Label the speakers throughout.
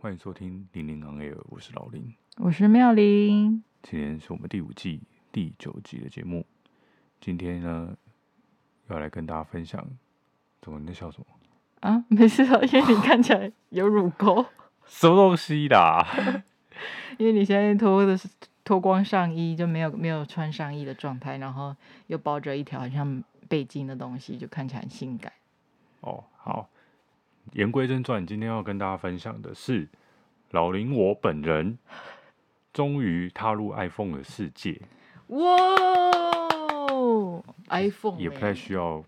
Speaker 1: 欢迎收听《零零 on air》，我是老林，
Speaker 2: 我是妙玲。
Speaker 1: 今天是我们第五季第九集的节目。今天呢，要来跟大家分享，怎么你在笑什么？
Speaker 2: 啊，没事啊，因为你看起来有乳沟。
Speaker 1: 什么东西啦？
Speaker 2: 因为你现在脱的是脱光上衣，就没有没有穿上衣的状态，然后又包着一条很像背巾的东西，就看起来很性感。
Speaker 1: 哦，好。言归正传，今天要跟大家分享的是，老林我本人终于踏入 iPhone 的世界。
Speaker 2: 哇，iPhone
Speaker 1: 也不太需要，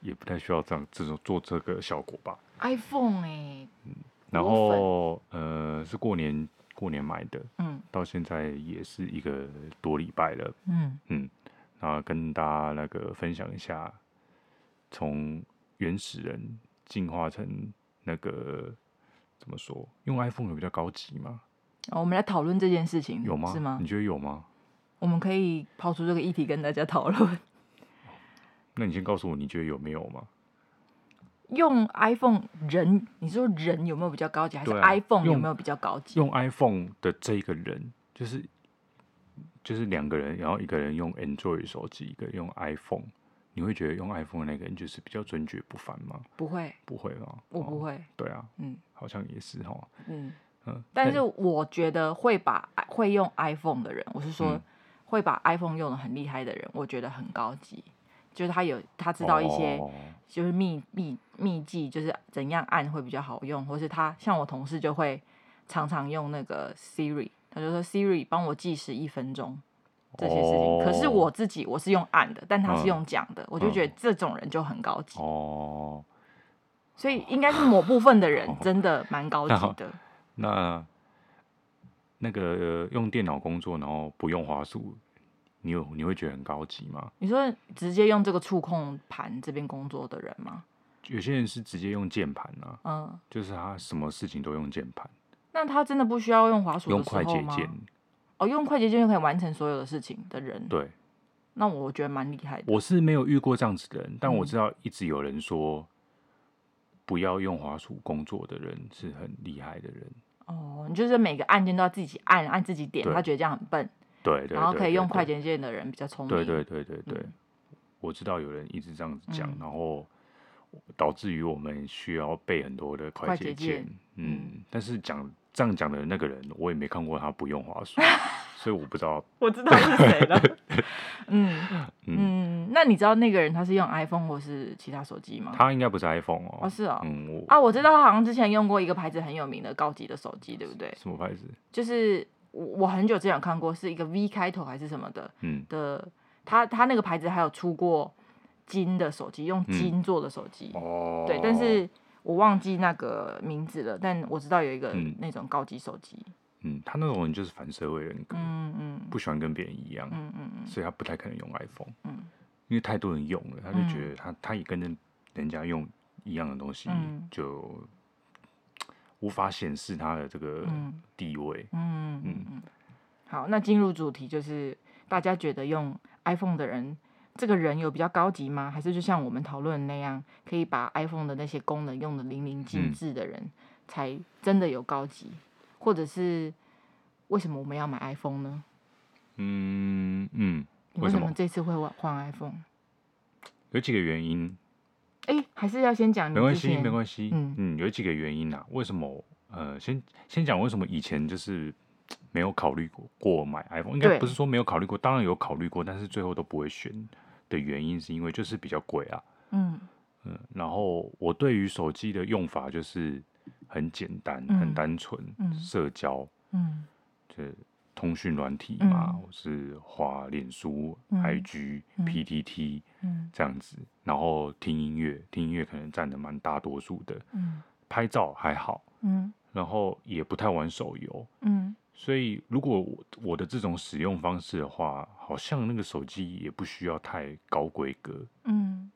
Speaker 1: 也不太需要这样这种做这个效果吧
Speaker 2: ？iPhone 哎，
Speaker 1: 嗯，然后呃是过年过年买的，
Speaker 2: 嗯，
Speaker 1: 到现在也是一个多礼拜了，
Speaker 2: 嗯
Speaker 1: 嗯，然后跟大家那个分享一下，从原始人进化成。那个怎么说？用 iPhone 有比较高级吗？
Speaker 2: 哦，我们来讨论这件事情，
Speaker 1: 有吗？
Speaker 2: 是吗？
Speaker 1: 你觉得有吗？
Speaker 2: 我们可以抛出这个议题跟大家讨论。
Speaker 1: 那你先告诉我，你觉得有没有吗？
Speaker 2: 用 iPhone 人，你说人有没有比较高级，还是 iPhone 有没有比较高级？
Speaker 1: 用，用 iPhone 的这个人，就是就是两个人，然后一个人用 Android 手机，一个人用 iPhone。你会觉得用 iPhone 的那个人就是比较尊爵不凡吗？
Speaker 2: 不会，
Speaker 1: 不会吗？
Speaker 2: 我不会。
Speaker 1: 哦、对啊，
Speaker 2: 嗯，
Speaker 1: 好像也是哈。
Speaker 2: 嗯嗯，但是我觉得会把会用 iPhone 的人，我是说会把 iPhone 用的很厉害的人，我觉得很高级，就是他有他知道一些就是秘秘秘技，就是怎样按会比较好用，或是他像我同事就会常常用那个 Siri，他就说 Siri 帮我计时一分钟。这些事情，oh, 可是我自己我是用按的，但他是用讲的，嗯，我就觉得这种人就很高级哦。Oh, 所以应该是某部分的人真的蛮高级的。Oh,
Speaker 1: 那那，那个用电脑工作，然后不用滑鼠，你有你会觉得很高级吗？
Speaker 2: 你说直接用这个触控盘这边工作的人吗？
Speaker 1: 有些人是直接用键盘啊，
Speaker 2: 嗯，
Speaker 1: 就是他什么事情都用键盘。
Speaker 2: 那他真的不需要用滑鼠？
Speaker 1: 用快捷键。
Speaker 2: 哦，用快捷键就可以完成所有的事情的人，
Speaker 1: 对，
Speaker 2: 那我觉得蛮厉害的。
Speaker 1: 我是没有遇过这样子的人，但我知道一直有人说不要用滑鼠工作的人是很厉害的人。
Speaker 2: 哦，你就是每个按键都要自己按，按自己点，他觉得这样很笨。
Speaker 1: 对对，对，
Speaker 2: 然后可以用快捷键的人比较聪明。
Speaker 1: 对对对对对，嗯，我知道有人一直这样子讲，嗯，然后导致于我们需要背很多的快捷键。嗯，嗯，但是讲。这样讲的那个人，我也没看过他不用滑鼠，所以我不知道。
Speaker 2: 我知道是谁了。嗯嗯，那你知道那个人他是用 iPhone 或是其他手机吗？
Speaker 1: 他应该不是 iPhone 哦。
Speaker 2: 哦，是哦。
Speaker 1: 嗯，我
Speaker 2: 啊，我知道他好像之前用过一个牌子很有名的高级的手机，对不对？
Speaker 1: 什么牌子？
Speaker 2: 就是我我很久之前有看过，是一个 V 开头还是什么的。
Speaker 1: 嗯。
Speaker 2: 的，他他那个牌子还有出过金的手机，用金做的手机。
Speaker 1: 哦、嗯。
Speaker 2: 对，但是。我忘记那个名字了，但我知道有一个那种高级手机。
Speaker 1: 嗯，他那种人就是反社会人格，
Speaker 2: 嗯嗯，
Speaker 1: 不喜欢跟别人一样，
Speaker 2: 嗯嗯嗯，
Speaker 1: 所以他不太可能用 iPhone，
Speaker 2: 嗯，
Speaker 1: 因为太多人用了，他就觉得他、嗯、他也跟着人家用一样的东西，
Speaker 2: 嗯、
Speaker 1: 就无法显示他的这个地位。
Speaker 2: 嗯嗯嗯。好，那进入主题，就是大家觉得用 iPhone 的人。这个人有比较高级吗？还是就像我们讨论那样，可以把 iPhone 的那些功能用的淋漓尽致的人，才真的有高级？嗯、或者是为什么我们要买 iPhone 呢？
Speaker 1: 嗯嗯，
Speaker 2: 你为什么这次会换 iPhone？
Speaker 1: 有几个原因。
Speaker 2: 哎，还是要先讲。
Speaker 1: 没关系，没关系。
Speaker 2: 嗯
Speaker 1: 嗯，有几个原因啊。为什么？呃，先先讲为什么以前就是。没有考虑过过买 iPhone，应该不是说没有考虑过，当然有考虑过，但是最后都不会选的原因是因为就是比较贵啊。
Speaker 2: 嗯。
Speaker 1: 嗯，然后我对于手机的用法就是很简单、嗯、很单纯、
Speaker 2: 嗯，
Speaker 1: 社交，
Speaker 2: 嗯，
Speaker 1: 就通讯软体嘛，
Speaker 2: 嗯、
Speaker 1: 我是滑脸书、
Speaker 2: 嗯、
Speaker 1: IG、
Speaker 2: 嗯、
Speaker 1: PTT，
Speaker 2: 嗯，
Speaker 1: 这样子，然后听音乐，听音乐可能占的蛮大多数的，
Speaker 2: 嗯，
Speaker 1: 拍照还好，
Speaker 2: 嗯，
Speaker 1: 然后也不太玩手游，
Speaker 2: 嗯。
Speaker 1: 所以，如果我我的这种使用方式的话，好像那个手机也不需要太高规格。
Speaker 2: 嗯，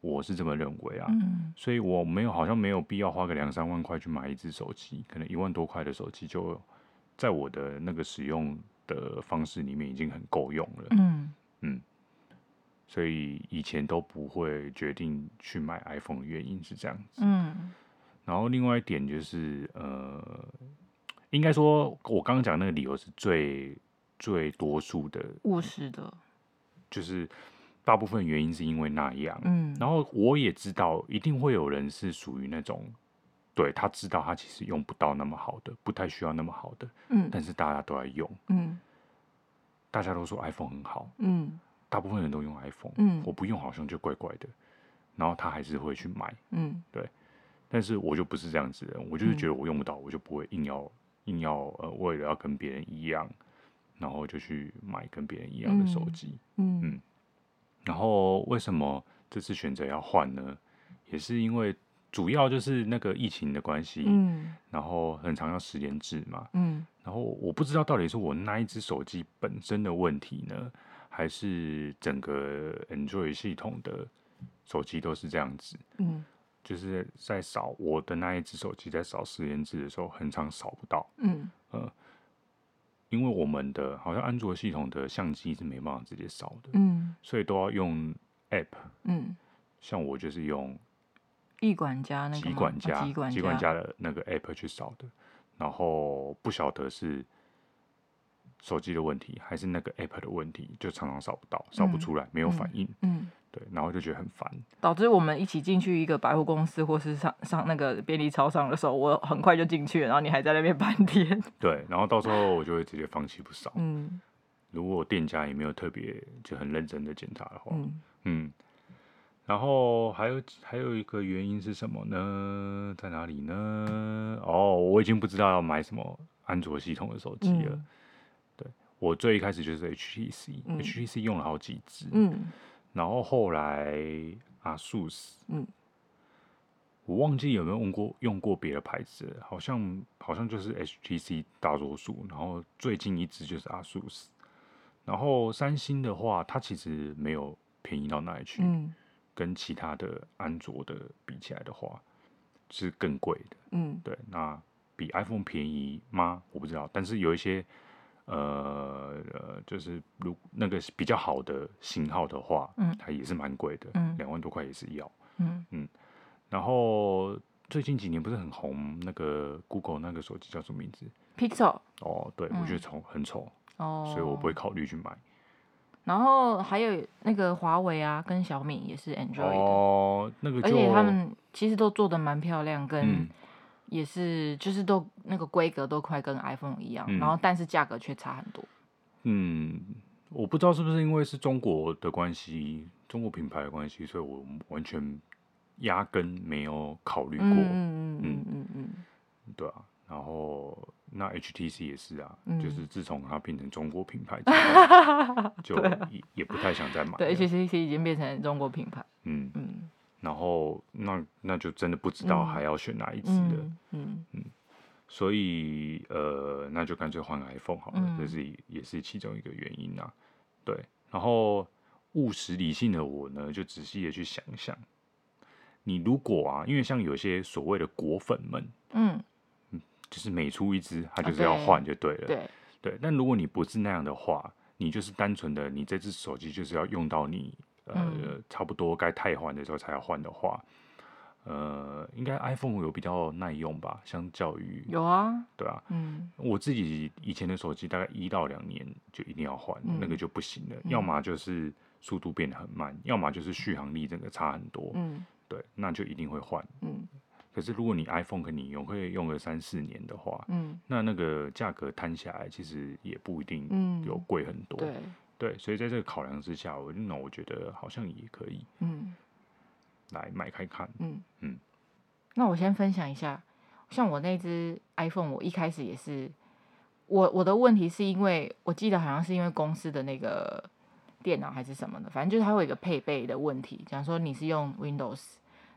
Speaker 1: 我是这么认为啊。
Speaker 2: 嗯，
Speaker 1: 所以我没有好像没有必要花个两三万块去买一只手机，可能一万多块的手机就在我的那个使用的方式里面已经很够用了。
Speaker 2: 嗯
Speaker 1: 嗯，所以以前都不会决定去买 iPhone 的原因是这样子。
Speaker 2: 嗯，
Speaker 1: 然后另外一点就是呃。应该说，我刚刚讲那个理由是最最多数的
Speaker 2: 务实的，
Speaker 1: 就是大部分原因是因为那样。
Speaker 2: 嗯，
Speaker 1: 然后我也知道，一定会有人是属于那种，对，他知道他其实用不到那么好的，不太需要那么好的，
Speaker 2: 嗯，
Speaker 1: 但是大家都在用，
Speaker 2: 嗯，
Speaker 1: 大家都说 iPhone 很好，
Speaker 2: 嗯，
Speaker 1: 大部分人都用 iPhone，
Speaker 2: 嗯，
Speaker 1: 我不用好像就怪怪的，然后他还是会去买，
Speaker 2: 嗯，
Speaker 1: 对，但是我就不是这样子的人，我就是觉得我用不到，我就不会硬要。硬要呃，为了要跟别人一样，然后就去买跟别人一样的手机，
Speaker 2: 嗯，
Speaker 1: 嗯，然后为什么这次选择要换呢？也是因为主要就是那个疫情的关系，
Speaker 2: 嗯，
Speaker 1: 然后很常要实联制嘛，
Speaker 2: 嗯，
Speaker 1: 然后我不知道到底是我那一只手机本身的问题呢，还是整个 Android 系统的手机都是这样子，
Speaker 2: 嗯。
Speaker 1: 就是在扫我的那一只手机，在扫实联制的时候，很常扫不到。
Speaker 2: 嗯，
Speaker 1: 呃，因为我们的好像安卓系统的相机是没办法直接扫的，
Speaker 2: 嗯，
Speaker 1: 所以都要用 App。
Speaker 2: 嗯，
Speaker 1: 像我就是用
Speaker 2: 易管家那
Speaker 1: 个管家，极管，
Speaker 2: 管
Speaker 1: 家的那个 App 去扫的，然后不晓得是手机的问题还是那个 App 的问题，就常常扫不到，扫不出来，嗯、没有反应。
Speaker 2: 嗯。嗯
Speaker 1: 对，然后就觉得很烦，
Speaker 2: 导致我们一起进去一个百货公司或是上上那个便利超商的时候，我很快就进去了，然后你还在那边半天。
Speaker 1: 对，然后到时候我就会直接放弃不少。
Speaker 2: 嗯，
Speaker 1: 如果店家也没有特别就很认真的检查的话，
Speaker 2: 嗯，
Speaker 1: 嗯，然后还有还有一个原因是什么呢？在哪里呢？哦，我已经不知道要买什么安卓系统的手机了。
Speaker 2: 嗯、
Speaker 1: 对，我最一开始就是 HTC，HTC、用了好几支，
Speaker 2: 嗯。
Speaker 1: 然后后来，ASUS，
Speaker 2: 嗯，
Speaker 1: 我忘记有没有用过用过别的牌子，好像好像就是 HTC 大多数。然后最近一支就是 ASUS，然后三星的话，它其实没有便宜到哪里去，
Speaker 2: 嗯，
Speaker 1: 跟其他的安卓的比起来的话，是更贵的，
Speaker 2: 嗯，
Speaker 1: 对，那比 iPhone 便宜吗？我不知道，但是有一些。呃呃，就是如那个比较好的型号的话，
Speaker 2: 嗯，
Speaker 1: 它也是蛮贵的，
Speaker 2: 嗯，
Speaker 1: 两万多块也是要，
Speaker 2: 嗯
Speaker 1: 嗯。然后最近几年不是很红那个 Google 那个手机叫什么名字
Speaker 2: ？Pixel。
Speaker 1: 哦，对，
Speaker 2: 嗯、
Speaker 1: 我觉得丑，很丑，
Speaker 2: 哦，
Speaker 1: 所以我不会考虑去买。
Speaker 2: 然后还有那个华为啊，跟小米也是 Android
Speaker 1: 哦，那个，
Speaker 2: 而且他们其实都做的蛮漂亮，跟、
Speaker 1: 嗯。
Speaker 2: 也是，就是都那个规格都快跟 iPhone 一样，嗯、然后但是价格却差很多。
Speaker 1: 嗯，我不知道是不是因为是中国的关系，中国品牌的关系，所以我完全压根没有考虑过。嗯
Speaker 2: 嗯嗯嗯嗯，
Speaker 1: 对啊。然后那 HTC 也是啊，
Speaker 2: 嗯、
Speaker 1: 就是自从它变成中国品牌之 后，就也不太想再买。
Speaker 2: 对，HTC 已经变成中国品牌。
Speaker 1: 嗯
Speaker 2: 嗯。
Speaker 1: 然后那那就真的不知道还要选哪一只了，
Speaker 2: 嗯
Speaker 1: 所以呃，那就干脆换 iPhone 好了，嗯、这是也是其中一个原因啊。对，然后务实理性的我呢，就仔细的去想一想，你如果啊，因为像有些所谓的果粉们，
Speaker 2: 嗯，
Speaker 1: 就是每出一支，他就是要换就对了，
Speaker 2: 对
Speaker 1: 对。但如果你不是那样的话，你就是单纯的你这只手机就是要用到你。呃，差不多该汰换的时候才要换的话，呃，应该 iPhone 有比较耐用吧？相较于
Speaker 2: 有啊，
Speaker 1: 对啊，
Speaker 2: 嗯，
Speaker 1: 我自己以前的手机大概一到两年就一定要换，嗯、那个就不行了，嗯、要么就是速度变得很慢，要么就是续航力整个差很多，
Speaker 2: 嗯，
Speaker 1: 对，那就一定会换，
Speaker 2: 嗯。
Speaker 1: 可是如果你 iPhone 可你用，可以用个三四年的话，
Speaker 2: 嗯，
Speaker 1: 那那个价格摊下来其实也不一定有贵很多，
Speaker 2: 对。
Speaker 1: 对，所以在这个考量之下，我那我觉得好像也可以，
Speaker 2: 嗯，
Speaker 1: 来买开看，
Speaker 2: 嗯嗯。
Speaker 1: 嗯，
Speaker 2: 那我先分享一下，像我那只 iPhone，我一开始也是，我我的问题是因为我记得好像是因为公司的那个电脑还是什么的，反正就是它会有一个配备的问题，假如说你是用 Windows，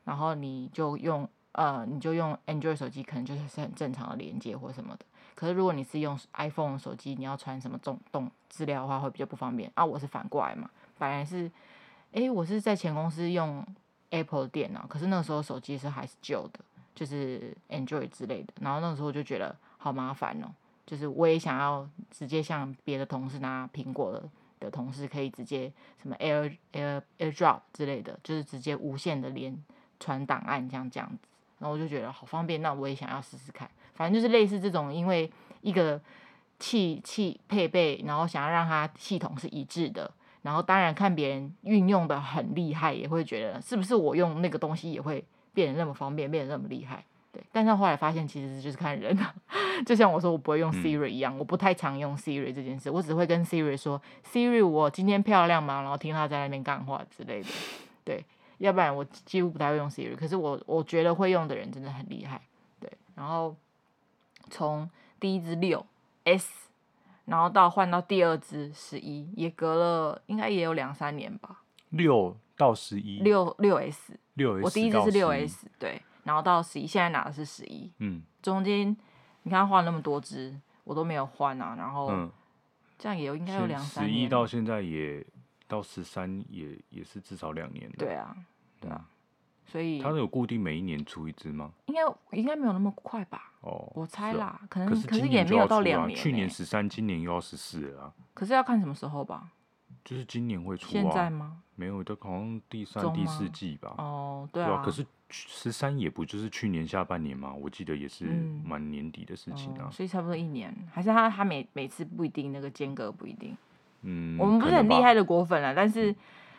Speaker 2: 然后你就用呃你就用 Android 手机，可能就是是很正常的连接或什么的。可是如果你是用 iPhone 手机，你要传什么动动资料的话，会比较不方便啊。我是反过来嘛，本来是，诶、欸，我是在前公司用 Apple 电脑，可是那时候手机是还是旧的，就是 Android 之类的。然后那时候我就觉得好麻烦哦，就是我也想要直接像别的同事拿苹果的的同事，可以直接什么 Air Air AirDrop 之类的，就是直接无线的连传档案这样这样子。然后我就觉得好方便，那我也想要试试看。反正就是类似这种，因为一个器器配备，然后想要让它系统是一致的，然后当然看别人运用的很厉害，也会觉得是不是我用那个东西也会变得那么方便，变得那么厉害。对，但是后来发现其实就是看人啊，就像我说我不会用 Siri 一样，嗯、我不太常用 Siri 这件事，我只会跟 Siri 说 Siri 我今天漂亮吗？然后听他在那边干话之类的。对，要不然我几乎不太会用 Siri。可是我我觉得会用的人真的很厉害。对，然后从第一支六 S，然后到换到第二支十一，也隔了应该也有两三年吧。
Speaker 1: 六到十一，
Speaker 2: 六六 S，
Speaker 1: 六 S，
Speaker 2: 我第一支是六 S，对。然后到十一，现在拿的是十一。
Speaker 1: 嗯，
Speaker 2: 中间你看换那么多支，我都没有换啊。然后这样也有应该有两三年。
Speaker 1: 十一到现在也到十三，也也是至少两年了。
Speaker 2: 对啊，对啊。所以
Speaker 1: 它有固定每一年出一只吗？
Speaker 2: 应该应该没有那么快吧？
Speaker 1: 哦，
Speaker 2: 我猜啦，可能
Speaker 1: 可
Speaker 2: 是也没有到两年。
Speaker 1: 去年十三，今年又要十四了啊。
Speaker 2: 可是要看什么时候吧。
Speaker 1: 就是今年会出啊？
Speaker 2: 现在吗？
Speaker 1: 没有，都好像第三、第四季吧。
Speaker 2: 哦，对啊。
Speaker 1: 可是十三也不就是去年下半年嘛？我记得也是蛮年底的事情啊。
Speaker 2: 所以差不多一年，还是他他每每次不一定那个间隔不一定。
Speaker 1: 嗯。
Speaker 2: 我们不是很厉害的果粉啊，但是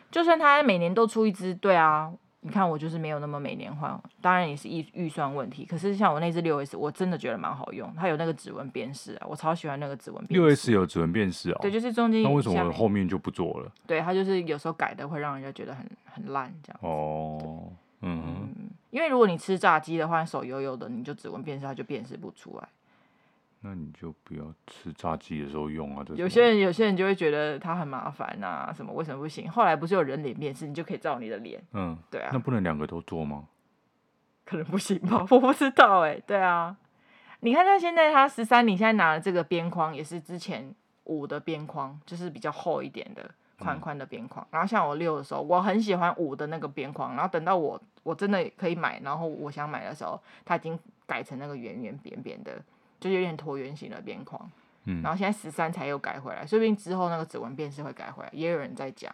Speaker 2: 就算他每年都出一只，对啊。你看我就是没有那么每年换，当然也是预预算问题。可是像我那只六 S，我真的觉得蛮好用，它有那个指纹辨识啊，我超喜欢那个指纹辨识。
Speaker 1: 六 S 有指纹辨识哦。
Speaker 2: 对，就是中间。
Speaker 1: 那为什么后面就不做了？
Speaker 2: 对，它就是有时候改的会让人家觉得很很烂这样。
Speaker 1: 哦，嗯哼
Speaker 2: 嗯，因为如果你吃炸鸡的话，手油油的，你就指纹辨识它就辨识不出来。
Speaker 1: 那你就不要吃炸鸡的时候用啊！
Speaker 2: 有些人有些人就会觉得它很麻烦啊，什么为什么不行？后来不是有人脸辨识，你就可以照你的脸。
Speaker 1: 嗯，
Speaker 2: 对啊。
Speaker 1: 那不能两个都做吗？
Speaker 2: 可能不行吧，我不知道哎、欸。对啊，你看他现在他十三，你现在拿的这个边框也是之前五的边框，就是比较厚一点的宽宽的边框。嗯、然后像我六的时候，我很喜欢五的那个边框，然后等到我我真的可以买，然后我想买的时候，它已经改成那个圆圆扁扁的。就有点椭圆形的边框，嗯，然后现在十三才又改回来，说不定之后那个指纹辨识会改回来，也有人在讲，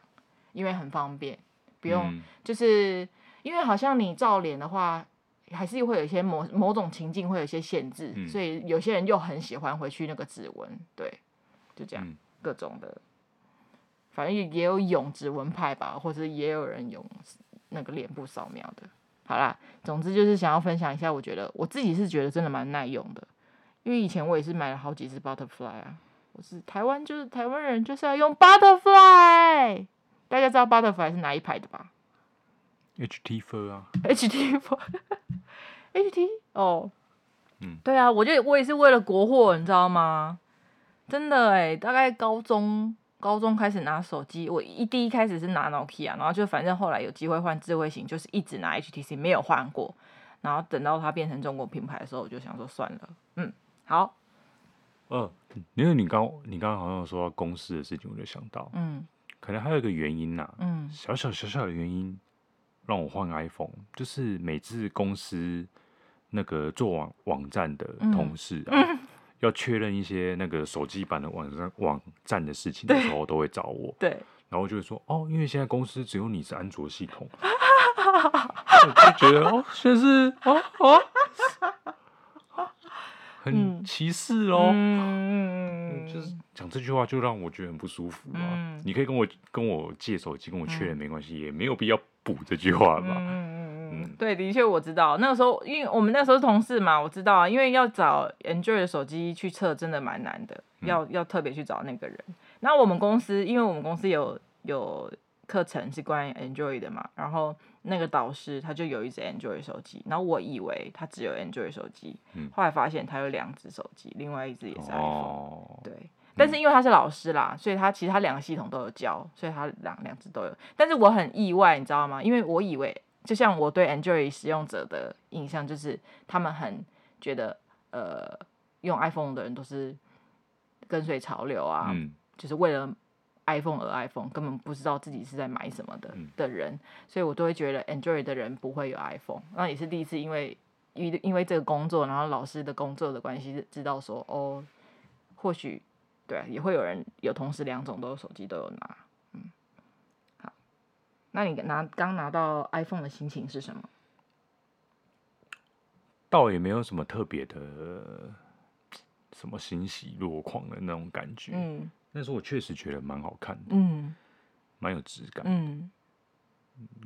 Speaker 2: 因为很方便，不用，嗯、就是因为好像你照脸的话，还是会有一些某某种情境会有一些限制，嗯、所以有些人又很喜欢回去那个指纹，对，就这样，嗯、各种的，反正也有用指纹派吧，或者也有人用那个脸部扫描的，好啦，总之就是想要分享一下，我觉得我自己是觉得真的蛮耐用的。因为以前我也是买了好几支 Butterfly 啊，我是台湾，就是台湾人就是要用 Butterfly，大家知道 Butterfly 是哪一排的吧
Speaker 1: ？HT Four 啊
Speaker 2: ，HT Four，HT 哦，
Speaker 1: 嗯，
Speaker 2: 对啊，我就我也是为了国货，你知道吗？真的哎，大概高中高中开始拿手机，我一第一开始是拿 Nokia，然后就反正后来有机会换智慧型，就是一直拿 HTC，没有换过，然后等到它变成中国品牌的时候，我就想说算了，嗯。好，
Speaker 1: 嗯、呃，因为你刚你刚刚好像说到公司的事情，我就想到，
Speaker 2: 嗯，
Speaker 1: 可能还有一个原因呐、啊，
Speaker 2: 嗯，
Speaker 1: 小小小小的原因让我换 iPhone，就是每次公司那个做网网站的同事啊，嗯、要确认一些那个手机版的网站网站的事情的时候，都会找我，
Speaker 2: 对，
Speaker 1: 然后就会说，哦，因为现在公司只有你是安卓系统，我就觉得哦，现在是哦哦。很歧视哦，
Speaker 2: 嗯，
Speaker 1: 就是讲这句话就让我觉得很不舒服啊。
Speaker 2: 嗯、
Speaker 1: 你可以跟我跟我借手机跟我确认没关系，嗯、也没有必要补这句话吧。
Speaker 2: 嗯嗯嗯，对，的确我知道，那个时候因为我们那时候是同事嘛，我知道啊，因为要找 Android 的手机去测真的蛮难的，要要特别去找那个人。那我们公司，因为我们公司有有课程是关于 Android 的嘛，然后。那个导师他就有一只 Android 手机，然后我以为他只有 Android 手机，
Speaker 1: 嗯、
Speaker 2: 后来发现他有两只手机，另外一只也是 iPhone，、
Speaker 1: 哦、
Speaker 2: 对。但是因为他是老师啦，所以他其实他两个系统都有教，所以他两两只都有。但是我很意外，你知道吗？因为我以为，就像我对 Android 使用者的印象，就是他们很觉得，呃，用 iPhone 的人都是跟随潮流啊，
Speaker 1: 嗯、就是
Speaker 2: 为了。iPhone 而 iPhone 根本不知道自己是在买什么的的人，所以我都会觉得 Android 的人不会有 iPhone。那也是第一次，因为因因为这个工作，然后老师的工作的关系，知道说哦，或许对，啊也会有人有同时两种都有手机都有拿。嗯，好，那你拿刚拿到 iPhone 的心情是什么？
Speaker 1: 倒也没有什么特别的什么欣喜若狂的那种感觉。
Speaker 2: 嗯，
Speaker 1: 但是我确实觉得蛮好看的，
Speaker 2: 嗯，
Speaker 1: 蛮有质感。
Speaker 2: 嗯，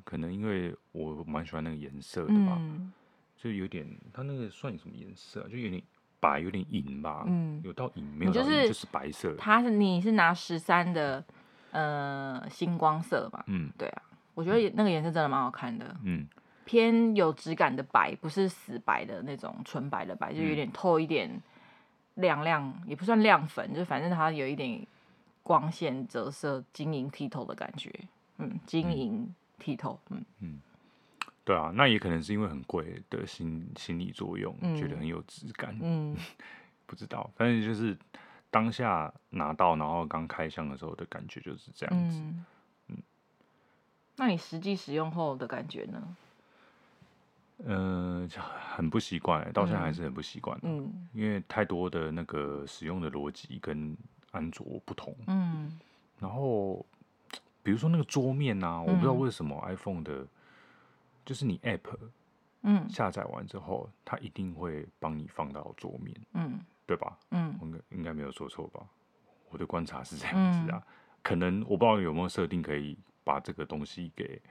Speaker 1: 可能因为我蛮喜欢那个颜色的吧，
Speaker 2: 嗯，
Speaker 1: 就有点它那个算什么颜色啊？就有点白，有点银吧。
Speaker 2: 嗯，
Speaker 1: 有到银没有到银？
Speaker 2: 就是
Speaker 1: 就是白色。
Speaker 2: 它是你是拿十三的呃星光色吧？
Speaker 1: 嗯，
Speaker 2: 对啊，我觉得那个颜色真的蛮好看的。
Speaker 1: 嗯，
Speaker 2: 偏有质感的白，不是死白的那种纯白的白，就有点透一点亮亮，也不算亮粉，就反正它有一点光线折射、晶莹剔透的感觉。嗯，晶莹剔透。嗯
Speaker 1: 嗯，对啊，那也可能是因为很贵的心心理作用，
Speaker 2: 嗯
Speaker 1: 觉得很有质感。
Speaker 2: 嗯，
Speaker 1: 不知道，反正就是当下拿到，然后刚开箱的时候的感觉就是这样子。
Speaker 2: 嗯，那你实际使用后的感觉呢？
Speaker 1: 嗯、呃，很不习惯，到现在还是很不习惯。
Speaker 2: 嗯，
Speaker 1: 因为太多的那个使用的逻辑跟安卓不同。
Speaker 2: 嗯，
Speaker 1: 然后比如说那个桌面啊，我不知道为什么 iPhone 的，就是你 App
Speaker 2: 嗯
Speaker 1: 下载完之后，它一定会帮你放到桌面，
Speaker 2: 嗯
Speaker 1: 对吧？
Speaker 2: 嗯
Speaker 1: 应该应该没有说错吧？我的观察是这样子啊，可能我不知道有没有设定可以把这个东西给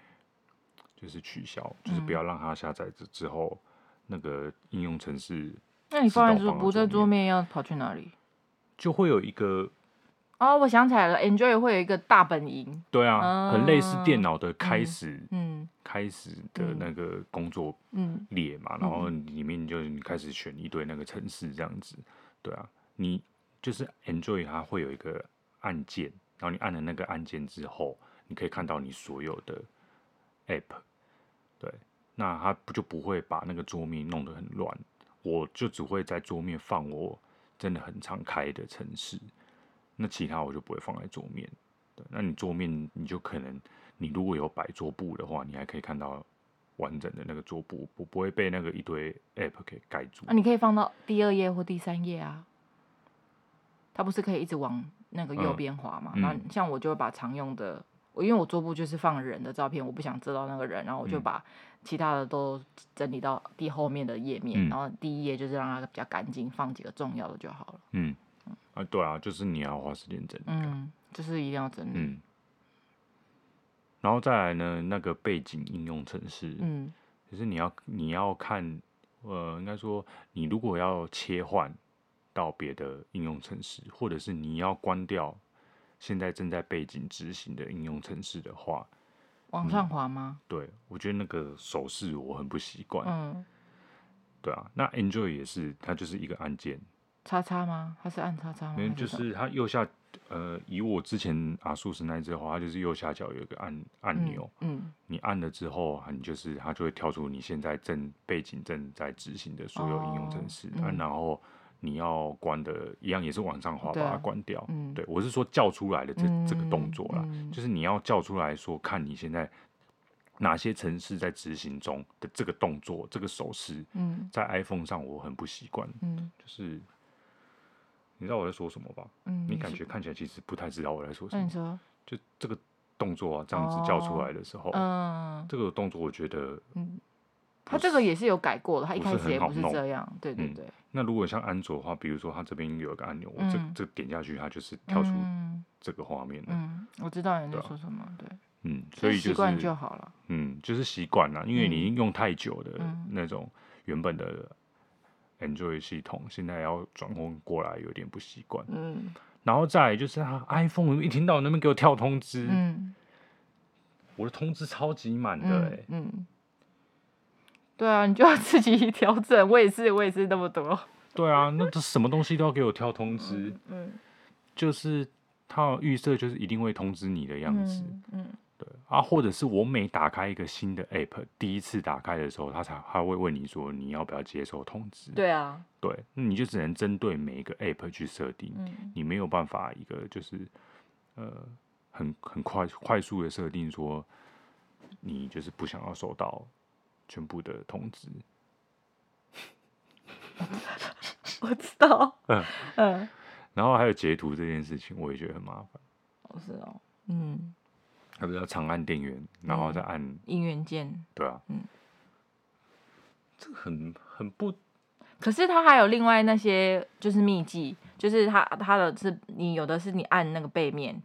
Speaker 1: 就是取消，就是不要让它下载之之后那个应用程式，
Speaker 2: 那你放在桌不在桌
Speaker 1: 桌
Speaker 2: 面要跑去哪里？
Speaker 1: 就会有一个
Speaker 2: 哦，我想起来了，Android 会有一个大本营。
Speaker 1: 对啊，
Speaker 2: 啊
Speaker 1: 很类似电脑的开始。
Speaker 2: 嗯
Speaker 1: 开始的那个工作
Speaker 2: 嗯
Speaker 1: 列嘛，然后里面就你开始选一堆那个城市这样子，对啊，你就是 Android 它会有一个按键，然后你按了那个按键之后，你可以看到你所有的 App，对，那他不就不会把那个桌面弄得很乱，我就只会在桌面放我真的很常开的城市，那其他我就不会放在桌面，对，那你桌面你就可能。你如果有摆桌布的话，你还可以看到完整的那个桌布，不不会被那个一堆 app 给盖住。
Speaker 2: 那、啊、你可以放到第二页或第三页啊，它不是可以一直往那个右边滑嘛？那、嗯、像我就会把常用的，我因为我桌布就是放人的照片，我不想知道那个人，然后我就把其他的都整理到第后面的页面，嗯、然后第一页就是让它比较干净，放几个重要的就好了。
Speaker 1: 嗯，啊，对啊，就是你要花时间整理，
Speaker 2: 嗯，就是一定要整理。
Speaker 1: 嗯。然后再来呢，那个背景应用程式，
Speaker 2: 嗯，
Speaker 1: 就是你要你要看，呃，应该说你如果要切换到别的应用程式，或者是你要关掉现在正在背景执行的应用程式的话，
Speaker 2: 往上滑吗？
Speaker 1: 对，我觉得那个手势我很不习惯。
Speaker 2: 嗯，
Speaker 1: 对啊，那 Android 也是，它就是一个按键，
Speaker 2: 叉叉吗？它是按叉叉吗？
Speaker 1: 没有就是它右下。呃，以我之前 ASUS 那一只的话，它就是右下角有一个按按钮，
Speaker 2: 嗯，嗯，
Speaker 1: 你按了之后，你就是它就会跳出你现在正背景正在执行的所有应用程式，哦嗯、然后你要关的，一样也是往上滑把它关掉。
Speaker 2: 嗯、
Speaker 1: 对，我是说叫出来的这、
Speaker 2: 嗯、
Speaker 1: 这个动作啦，
Speaker 2: 嗯、
Speaker 1: 就是你要叫出来说，看你现在哪些城市在执行中的这个动作，这个手势，
Speaker 2: 嗯，
Speaker 1: 在 iPhone 上我很不习惯，
Speaker 2: 嗯，
Speaker 1: 就是。你知道我在说什么吧？
Speaker 2: 嗯，
Speaker 1: 你感觉看起来其实不太知道我在说什么。
Speaker 2: 那你说，
Speaker 1: 就这个动作啊，这样子叫出来的时候，
Speaker 2: 嗯，
Speaker 1: 这个动作我觉得，
Speaker 2: 嗯，他这个也是有改过的，他一开始也不是这样，对对对。
Speaker 1: 那如果像安卓的话，比如说它这边有一个按钮，我这这点下去，它就是跳出这个画面了。
Speaker 2: 嗯，我知道你在说什么，对，
Speaker 1: 嗯，所以习
Speaker 2: 惯就好了。
Speaker 1: 嗯，就是习惯了，因为你用太久的那种原本的。Android 系统现在要转换过来有点不习惯，
Speaker 2: 嗯，
Speaker 1: 然后再来就是它 iPhone 一听到那边给我跳通知，
Speaker 2: 嗯，
Speaker 1: 我的通知超级满的、欸
Speaker 2: 嗯，嗯，对啊，你就要自己 调整，我也是，我也是那么多，
Speaker 1: 对啊，那这什么东西都要给我跳通知，
Speaker 2: 嗯，嗯
Speaker 1: 就是它预设就是一定会通知你的样子，
Speaker 2: 嗯。嗯
Speaker 1: 啊，或者是我每打开一个新的 app，第一次打开的时候，他才他会问你说你要不要接受通知？
Speaker 2: 对啊，
Speaker 1: 对，那你就只能针对每一个 app 去设定，
Speaker 2: 嗯、
Speaker 1: 你没有办法一个就是呃很很快快速的设定说你就是不想要收到全部的通知。
Speaker 2: 我知道，
Speaker 1: 嗯
Speaker 2: 嗯，
Speaker 1: 嗯然后还有截图这件事情，我也觉得很麻烦。
Speaker 2: 哦，是哦，嗯。
Speaker 1: 他不要长按电源，然后再按
Speaker 2: 音源键？
Speaker 1: 对啊，
Speaker 2: 嗯，
Speaker 1: 这个很很不。
Speaker 2: 可是它还有另外那些就是秘技，就是它它的是你有的是你按那个背面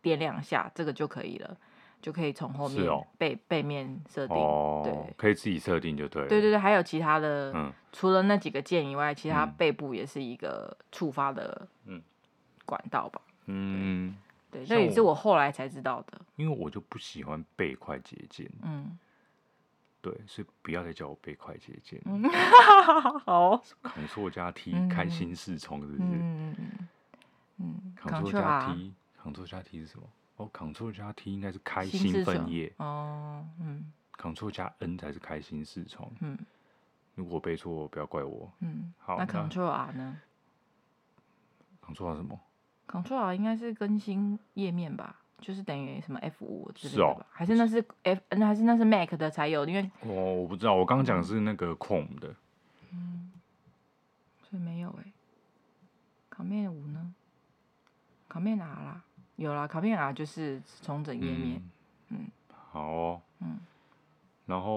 Speaker 2: 点两下，这个就可以了，就可以从后面背、哦、背面设定，
Speaker 1: 哦、
Speaker 2: 对，
Speaker 1: 可以自己设定就对了。
Speaker 2: 对对对，还有其他的，
Speaker 1: 嗯、
Speaker 2: 除了那几个键以外，其他背部也是一个触发的管道吧。
Speaker 1: 嗯，
Speaker 2: 对，这也是我后来才知道的。
Speaker 1: 因为我就不喜欢背快捷键。
Speaker 2: 嗯。
Speaker 1: 对，所以不要再叫我背快捷键。
Speaker 2: 好。
Speaker 1: Ctrl 加 T 开新视窗是不是？
Speaker 2: 嗯嗯
Speaker 1: Ctrl 加 T，Ctrl 加 T 是什么？哦，Ctrl 加 T 应该是开新分页。
Speaker 2: 哦，嗯。
Speaker 1: Ctrl 加 N 才是开新视窗。
Speaker 2: 嗯。
Speaker 1: 如果背错，不要怪我。
Speaker 2: 嗯。
Speaker 1: 好。
Speaker 2: 那 Ctrl R 呢
Speaker 1: ？Ctrl R 什么
Speaker 2: ？Ctrl R 应该是更新页面吧？就是等于什么 F 五之类的
Speaker 1: 是哦，
Speaker 2: 还是那是 F，那还是那是 Mac 的才有？因为
Speaker 1: 哦，我不知道，我刚刚讲的是那个 Chrome 的，
Speaker 2: 嗯，所以没有哎、欸。Command 五呢？Command R 啦，有啦，Command R 就是重整页面，嗯，嗯
Speaker 1: 好哦，
Speaker 2: 嗯，
Speaker 1: 然后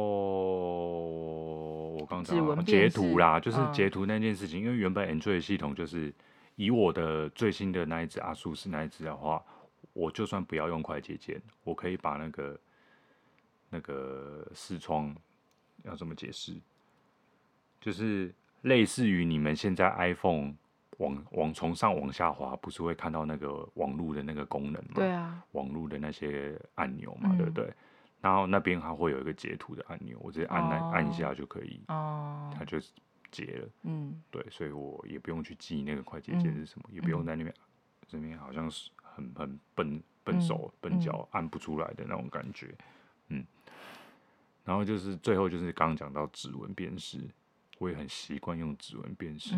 Speaker 1: 我刚才截图啦，就是截图那件事情，嗯、因为原本 Android 系统就是以我的最新的那一支 ASUS 那一只的话。我就算不要用快捷键，我可以把那个那个视窗要怎么解释？就是类似于你们现在 iPhone 往往从上往下滑，不是会看到那个网络的那个功能吗？
Speaker 2: 对啊，
Speaker 1: 网络的那些按钮嘛，
Speaker 2: 嗯、
Speaker 1: 对不对？然后那边还会有一个截图的按钮，我直接按那、哦、按一下就可以，
Speaker 2: 哦，
Speaker 1: 它就截了。
Speaker 2: 嗯，
Speaker 1: 对，所以我也不用去记那个快捷键是什么，嗯、也不用在那边，嗯、这边好像是。很很笨笨手笨脚按不出来的那种感觉，嗯，然后就是最后就是刚刚讲到指纹辨识，我也很习惯用指纹辨识，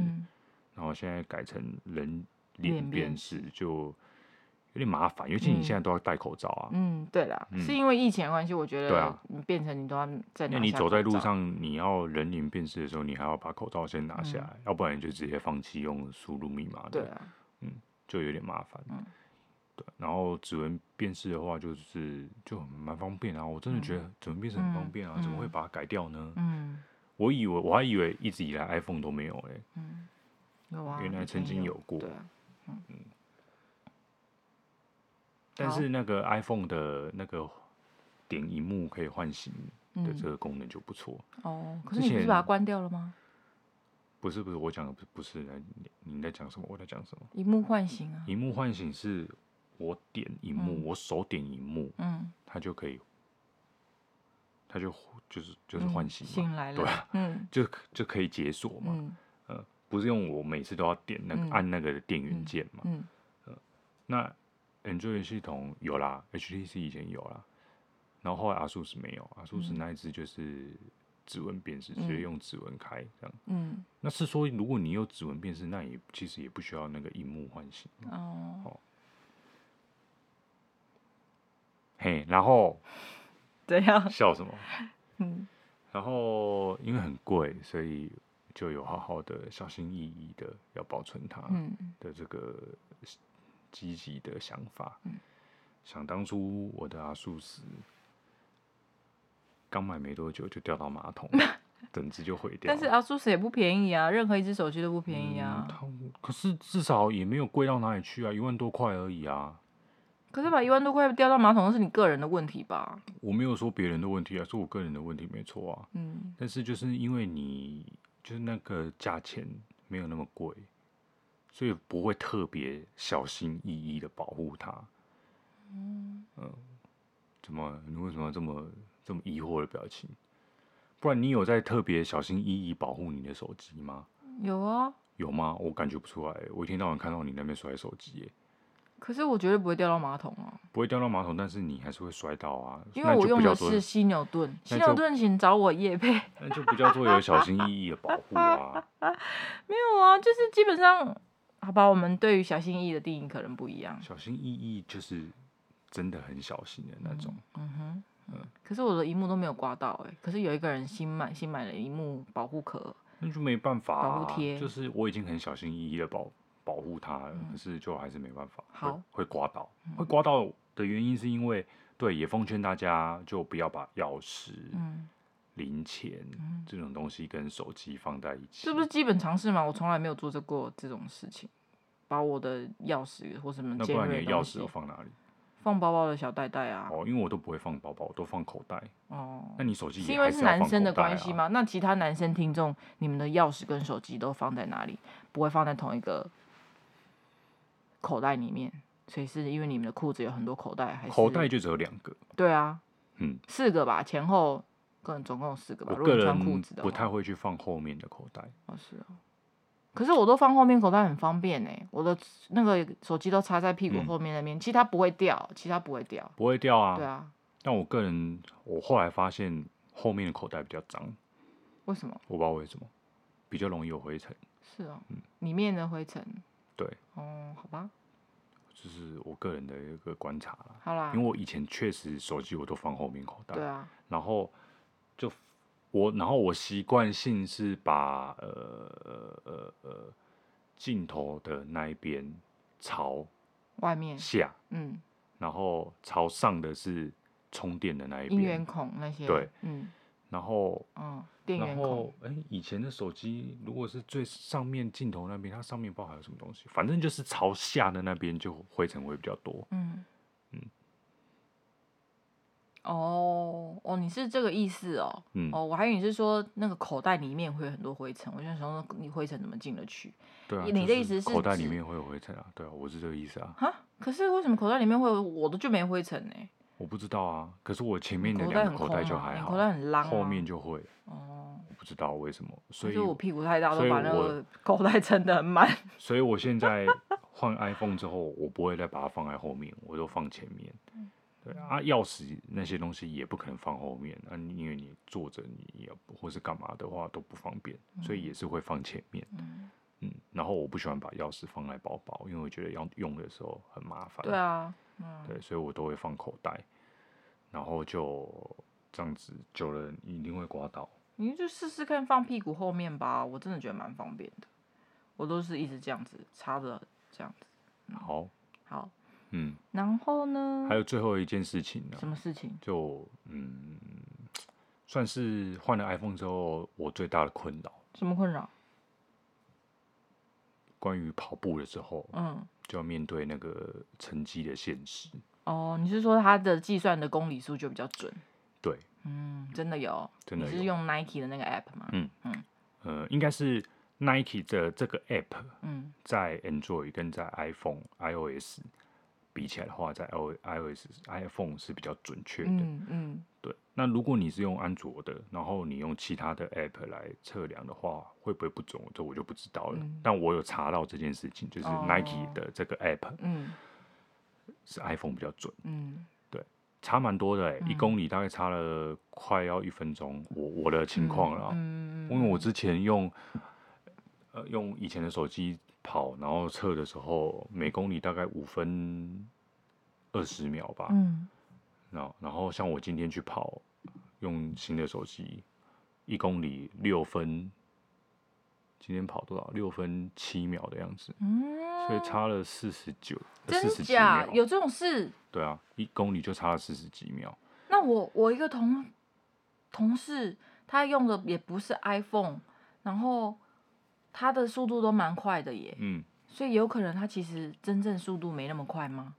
Speaker 1: 然后现在改成人脸辨识就有点麻烦，尤其你现在都要戴口罩啊。
Speaker 2: 嗯，对啦，是因为疫情的关系，我觉得对啊，你变成你都要在。
Speaker 1: 那你走在路上，你要人脸辨识的时候，你还要把口罩先拿下来，要不然你就直接放弃用输入密码。
Speaker 2: 对啊，
Speaker 1: 嗯，就有点麻烦。对，然后指纹辨识的话，就是就蛮方便啊。我真的觉得指纹辨识很方便啊，嗯、怎么会把它改掉呢？
Speaker 2: 嗯，
Speaker 1: 我以为我还以为一直以来 iPhone 都没有哎、欸，
Speaker 2: 嗯，有啊，
Speaker 1: 原来曾经有过，
Speaker 2: 对啊，嗯，嗯，
Speaker 1: 但是那个 iPhone 的那个点荧幕可以唤醒的这个功能就不错、
Speaker 2: 嗯、哦。可是你不是把它关掉了吗？
Speaker 1: 不是不是，我讲的不是不是，你你在讲什么？我在讲什么？
Speaker 2: 萤幕唤醒啊！
Speaker 1: 萤幕唤醒是。我点荧幕，嗯、我手点荧幕，
Speaker 2: 嗯，
Speaker 1: 它就可以，它就就是就是唤醒，
Speaker 2: 醒来了，
Speaker 1: 对啊，
Speaker 2: 嗯，
Speaker 1: 就就可以解锁嘛，不是用我每次都要点那个、嗯、按那个电源键嘛，
Speaker 2: 嗯，
Speaker 1: 呃、那 Android 系统有啦，HTC 以前有啦，然后后来 ASUS 没有，ASUS 那一只就是指纹辨识，直接用指纹开这样，
Speaker 2: 嗯，
Speaker 1: 那是说如果你有指纹辨识，那也其实也不需要那个荧幕唤醒，
Speaker 2: 哦。哦
Speaker 1: 嘿，然后
Speaker 2: 怎样？
Speaker 1: 笑什么？
Speaker 2: 嗯，
Speaker 1: 然后因为很贵，所以就有好好的、小心翼翼的要保存它的这个积极的想法。
Speaker 2: 嗯，
Speaker 1: 想当初我的 ASUS 刚买没多久就掉到马桶，整只就毁掉。
Speaker 2: 但是 ASUS 也不便宜啊，任何一只手机都不便宜啊。
Speaker 1: 嗯，可是至少也没有贵到哪里去啊，一万多块而已啊。
Speaker 2: 可是把一万多块掉到马桶，那是你个人的问题吧？
Speaker 1: 我没有说别人的问题啊，是我个人的问题，没错啊。
Speaker 2: 嗯。
Speaker 1: 但是就是因为你就是那个价钱没有那么贵，所以不会特别小心翼翼的保护它。
Speaker 2: 嗯。
Speaker 1: 嗯。怎么？你为什么这么这么疑惑的表情？不然你有在特别小心翼翼保护你的手机吗？
Speaker 2: 有啊。
Speaker 1: 有吗？我感觉不出来，我一天到晚看到你那边摔手机耶。
Speaker 2: 可是我绝对不会掉到马桶啊！
Speaker 1: 不会掉到马桶，但是你还是会摔倒啊。
Speaker 2: 因为我用的是犀牛盾，犀牛盾请找我叶配。
Speaker 1: 那就不叫做有小心翼翼的保护啊。
Speaker 2: 没有啊，就是基本上，好吧，我们对于小心翼翼的定义可能不一样。
Speaker 1: 小心翼翼就是真的很小心的那种。
Speaker 2: 嗯，嗯哼，嗯。可是我的荧幕都没有刮到哎、欸，可是有一个人新买新买了荧幕保护壳，
Speaker 1: 那就没办法、啊。
Speaker 2: 保护贴
Speaker 1: 就是我已经很小心翼翼的保。保护它，可是就还是没办法，
Speaker 2: 好
Speaker 1: 会会刮到，会刮到的原因是因为，对，也奉劝大家就不要把钥匙，零钱、嗯、这种东西跟手机放在一起，
Speaker 2: 这不是基本常识吗？我从来没有做这过这种事情，把我的钥匙或什么那不然你的钥匙都
Speaker 1: 放哪里？
Speaker 2: 放包包的小袋袋啊。
Speaker 1: 哦，因为我都不会放包包，我都放口袋。哦，那你手机
Speaker 2: 是因为是男生的关系吗？那其他男生听众，你们的钥匙跟手机都放在哪里？不会放在同一个口袋里面？所以是因为你们的裤子有很多口袋，还是
Speaker 1: 口袋就只有两个？
Speaker 2: 对啊，
Speaker 1: 嗯，
Speaker 2: 四个吧，前后个总共有四个吧。
Speaker 1: 我个人不太会去放后面的口袋。
Speaker 2: 哦，是哦。可是我都放后面口袋很方便呢，我的那个手机都插在屁股后面那边，嗯，其他不会掉，其他不会掉，
Speaker 1: 不会掉啊。
Speaker 2: 对啊。
Speaker 1: 但我个人，我后来发现后面的口袋比较脏。
Speaker 2: 为什么？
Speaker 1: 我不知道为什么，比较容易有灰尘。
Speaker 2: 是哦，嗯，里面的灰尘。
Speaker 1: 对。
Speaker 2: 哦，好吧。
Speaker 1: 这是我个人的一个观察啦。
Speaker 2: 好啦。
Speaker 1: 因为我以前确实手机我都放后面口袋。
Speaker 2: 对啊。
Speaker 1: 然后就我，然后我习惯性是把呃呃呃镜头的那一边朝
Speaker 2: 外面
Speaker 1: 下，
Speaker 2: 嗯，
Speaker 1: 然后朝上的是充电的那一边，
Speaker 2: 音源孔那些，
Speaker 1: 对，
Speaker 2: 嗯，
Speaker 1: 然后
Speaker 2: 嗯。然
Speaker 1: 后，哎，以前的手机如果是最上面镜头那边，它上面不知道还有什么东西，反正就是朝下的那边就灰尘会比较多。
Speaker 2: 嗯
Speaker 1: 嗯。
Speaker 2: 哦哦，你是这个意思哦。
Speaker 1: 嗯。
Speaker 2: 哦，我还以为你是说那个口袋里面会有很多灰尘，我就想说你灰尘怎么进得去？
Speaker 1: 对啊。
Speaker 2: 你的意思是
Speaker 1: 口袋里面会有灰尘啊？对啊，我是这个意思啊。
Speaker 2: 哈？可是为什么口袋里面会有？我的就没灰尘呢？
Speaker 1: 我不知道啊。可是我前面的两个口袋就还好，
Speaker 2: 口袋很脏，
Speaker 1: 后面就会。
Speaker 2: 哦。
Speaker 1: 我不知道为什么，所以
Speaker 2: 我屁股太大，都把那个 口袋撑得很满。
Speaker 1: 所以我现在换 iPhone 之后，我不会再把它放在后面，我都放前面。对啊，钥匙那些东西也不可能放后面，啊，因为你坐着你也或是干嘛的话都不方便，所以也是会放前面。嗯，然后我不喜欢把钥匙放在包包，因为我觉得要用的时候很麻烦。
Speaker 2: 对啊，
Speaker 1: 对，所以我都会放口袋，然后就这样子久了，你一定会刮到。
Speaker 2: 你就试试看放屁股后面吧，我真的觉得蛮方便的。我都是一直这样子插着，这样子。
Speaker 1: 嗯、好，
Speaker 2: 好，
Speaker 1: 嗯。
Speaker 2: 然后呢？
Speaker 1: 还有最后一件事情呢？
Speaker 2: 什么事情？
Speaker 1: 就嗯，算是换了 iPhone 之后，我最大的困扰。
Speaker 2: 什么困扰？
Speaker 1: 关于跑步的时候，
Speaker 2: 嗯，
Speaker 1: 就要面对那个成绩的现实。
Speaker 2: 哦，你是说它的计算的公里数就比较准？
Speaker 1: 对。
Speaker 2: 嗯，真的有，
Speaker 1: 真的有。
Speaker 2: 你是用 Nike 的那个 app 吗？
Speaker 1: 嗯
Speaker 2: 嗯，
Speaker 1: 呃，应该是 Nike 的这个 app，
Speaker 2: 嗯，
Speaker 1: 在 Android 跟在 iPhone iOS 比起来的话，在 iOS iPhone 是比较准确的。
Speaker 2: 嗯嗯，
Speaker 1: 对。那如果你是用安卓的，然后你用其他的 app 来测量的话，会不会不准？这我就不知道了。
Speaker 2: 嗯。
Speaker 1: 但我有查到这件事情，就是 Nike 的这个 app，
Speaker 2: 嗯，
Speaker 1: 是 iPhone 比较准。
Speaker 2: 嗯。
Speaker 1: 差蛮多的一、嗯、公里大概差了快要一分钟。我我的情况啦、
Speaker 2: 嗯嗯，
Speaker 1: 因为我之前用呃用以前的手机跑，然后测的时候，每公里大概五分二十秒吧。
Speaker 2: 嗯，
Speaker 1: 然后然后像我今天去跑，用新的手机，一公里六分，今天跑多少？六分七秒的样子。
Speaker 2: 嗯。
Speaker 1: 所以差了四十九，
Speaker 2: 真假？有这种事？
Speaker 1: 对啊，一公里就差了四十几秒。
Speaker 2: 那我我一个同同事，他用的也不是 iPhone，然后他的速度都蛮快的耶。
Speaker 1: 嗯。
Speaker 2: 所以有可能他其实真正速度没那么快吗？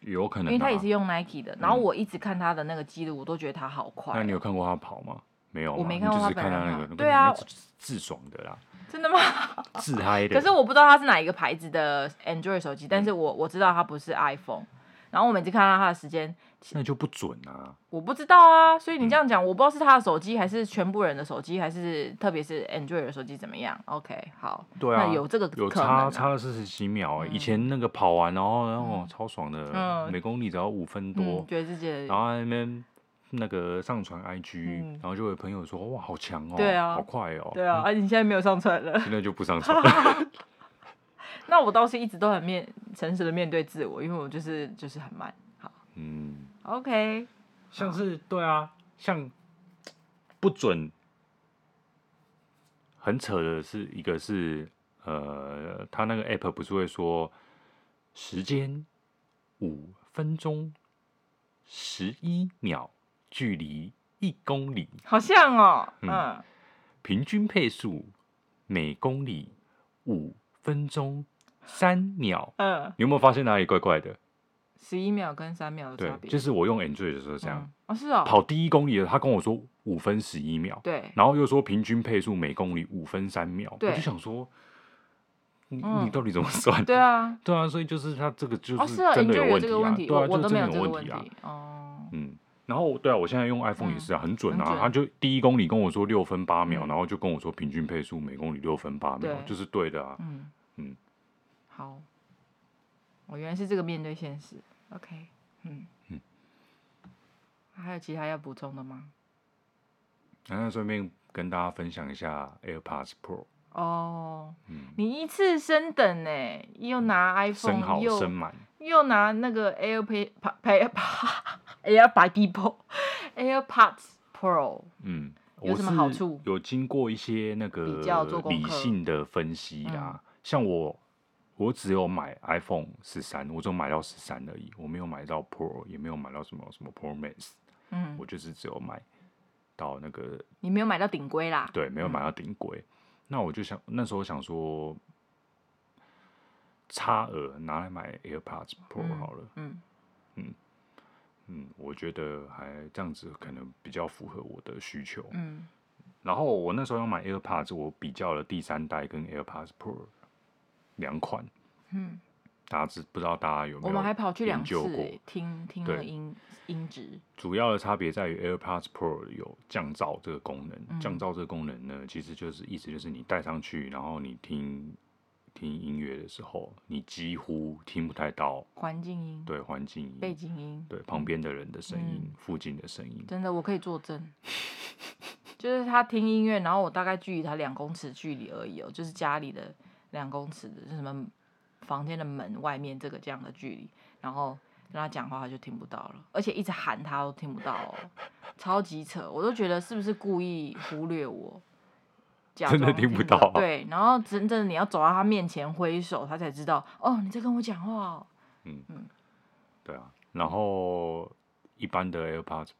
Speaker 1: 有可能、啊，
Speaker 2: 因为他也是用 Nike 的。然后我一直看他的那个记录，我都觉得他好快、喔。
Speaker 1: 那你有看过他跑吗？没有，
Speaker 2: 我没看过他
Speaker 1: 看他那个。
Speaker 2: 对啊，
Speaker 1: 自爽的啦。
Speaker 2: 真的吗？
Speaker 1: 自嗨的。
Speaker 2: 可是我不知道他是哪一个牌子的 Android 手机，但是我我知道他不是 iPhone。然后我每次看到他的时间，
Speaker 1: 那就不准啊。
Speaker 2: 我不知道啊，所以你这样讲，我不知道是他的手机还是全部人的手机，还是特别是 Android 的手机怎么样？OK，好。
Speaker 1: 对啊，
Speaker 2: 那有这个
Speaker 1: 有差差了四十几秒、欸嗯。以前那个跑完然后然后、嗯、超爽的、嗯，每公里只要五分多，
Speaker 2: 嗯、觉得自己
Speaker 1: 然后那边。那个上传 IG，、嗯、然后就有朋友说哇好强哦，
Speaker 2: 对啊，
Speaker 1: 好快哦，
Speaker 2: 对啊，而、嗯、且、啊、你现在没有上传了，
Speaker 1: 现在就不上传了。
Speaker 2: 那我倒是一直都很面诚实的面对自我，因为我就是就是很慢。好，
Speaker 1: 嗯
Speaker 2: ，OK，
Speaker 1: 像是对啊，像不准，很扯的是一个是呃，他那个 app 不是会说时间五分钟十一秒。距离一公里，
Speaker 2: 好像哦，
Speaker 1: 嗯
Speaker 2: 嗯，
Speaker 1: 平均配速每公里五分钟三秒。
Speaker 2: 嗯，
Speaker 1: 你有没有发现哪里怪怪的？
Speaker 2: 十一秒跟三秒的差
Speaker 1: 别，就是我用 Android 的时候这样，
Speaker 2: 嗯哦，是哦，
Speaker 1: 跑第一公里的，他跟我说五分十一秒，
Speaker 2: 对，
Speaker 1: 然后又说平均配速每公里五分三秒，
Speaker 2: 对
Speaker 1: 我就想说，你
Speaker 2: 嗯
Speaker 1: 你到底怎么算？
Speaker 2: 对啊，
Speaker 1: 对啊，所以就是他这个就
Speaker 2: 哦，是啊
Speaker 1: 真的有问题啊，
Speaker 2: 这个问题，
Speaker 1: 对啊，
Speaker 2: 我我都没有
Speaker 1: 就真的
Speaker 2: 这个问
Speaker 1: 有问题啊
Speaker 2: 题，，哦，
Speaker 1: 嗯。然后对啊，我现在用 iPhone 也是啊，很准啊。
Speaker 2: 很准
Speaker 1: 他就第一公里跟我说六分八秒，
Speaker 2: 嗯
Speaker 1: 然后就跟我说平均配速每公里六分八秒，
Speaker 2: 对
Speaker 1: 就是对的啊。
Speaker 2: 嗯
Speaker 1: 嗯，
Speaker 2: 好，我原来是这个面对现实，OK，嗯。
Speaker 1: 嗯，
Speaker 2: 还有其他要补充的吗？
Speaker 1: 那顺便跟大家分享一下 AirPods Pro，
Speaker 2: 哦，
Speaker 1: 嗯，
Speaker 2: 你一次升等呢，又拿 iPhone，
Speaker 1: 好
Speaker 2: 又
Speaker 1: 升满，
Speaker 2: 又拿那个 AirPod AirPod AirPods Pro，
Speaker 1: 嗯，
Speaker 2: 有什
Speaker 1: 么
Speaker 2: 好处？
Speaker 1: 有经过一些那
Speaker 2: 个
Speaker 1: 理性的分析啦，像我。我只有买 iPhone 十三，我只有买到十三而已，我没有买到 Pro，也没有买到什么什么 Pro Max，
Speaker 2: 嗯
Speaker 1: 我，就是只有买到那个
Speaker 2: 你没有买到顶规啦，
Speaker 1: 对，没有买到顶规。那我就想那时候想说，差额拿来买 AirPods Pro 好了。
Speaker 2: 嗯
Speaker 1: 嗯，我觉得还这样子可能比较符合我的需求。
Speaker 2: 嗯
Speaker 1: 然后我那时候要买 AirPods，我比较了第三代跟 AirPods Pro 两款。
Speaker 2: 嗯，
Speaker 1: 大家知不知道大家有没有？
Speaker 2: 我们还跑去两次听
Speaker 1: 听
Speaker 2: 了音音质，
Speaker 1: 主要的差别在于 AirPods Pro 有降噪这个功能。
Speaker 2: 嗯。
Speaker 1: 降噪这个功能呢，其实就是意思就是你戴上去，然后你听听音乐的时候，你几乎听不太到
Speaker 2: 环境音，
Speaker 1: 对环境音、
Speaker 2: 背景音，
Speaker 1: 对旁边的人的声音、
Speaker 2: 嗯。
Speaker 1: 附近的声音。
Speaker 2: 真的我可以作证，就是他听音乐，然后我大概距离他两公尺距离而已哦，就是家里的两公尺的，就是什么房间的门外面这个这样的距离，然后跟他讲话他就听不到了，而且一直喊他都听不到哦，超级扯，我都觉得是不是故意忽略我，假装
Speaker 1: 真的听不到啊
Speaker 2: 对，然后真正的你要走到他面前挥手，他才知道哦你在跟我讲话嗯，
Speaker 1: 对啊，然后一般的 AirPods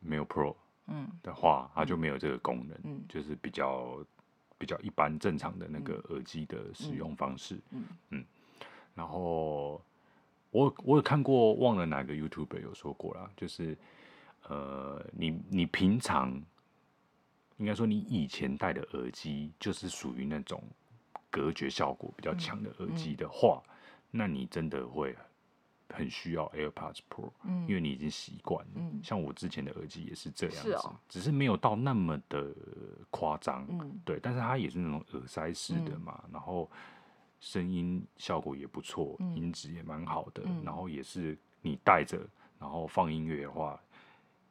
Speaker 1: 没有 Pro
Speaker 2: 嗯
Speaker 1: 的话，它就没有这个功能，
Speaker 2: 嗯
Speaker 1: 就是比较比较一般正常的那个耳机的使用方式。
Speaker 2: 嗯。
Speaker 1: 然后我我有看过，忘了哪个 YouTuber 有说过啦，就是呃，你你平常应该说你以前戴的耳机，就是属于那种隔绝效果比较强的耳机的话，那你真的会很需要 AirPods Pro，、
Speaker 2: 嗯。
Speaker 1: 因为你已经习惯了。
Speaker 2: 嗯。
Speaker 1: 像我之前的耳机也是这样子，
Speaker 2: 是哦。
Speaker 1: 只是没有到那么的夸张。
Speaker 2: 嗯。
Speaker 1: 对，但是它也是那种耳塞式的嘛，然后声音效果也不错，
Speaker 2: 嗯。
Speaker 1: 音质也蛮好的，
Speaker 2: 嗯。
Speaker 1: 然后也是你戴着，然后放音乐的话，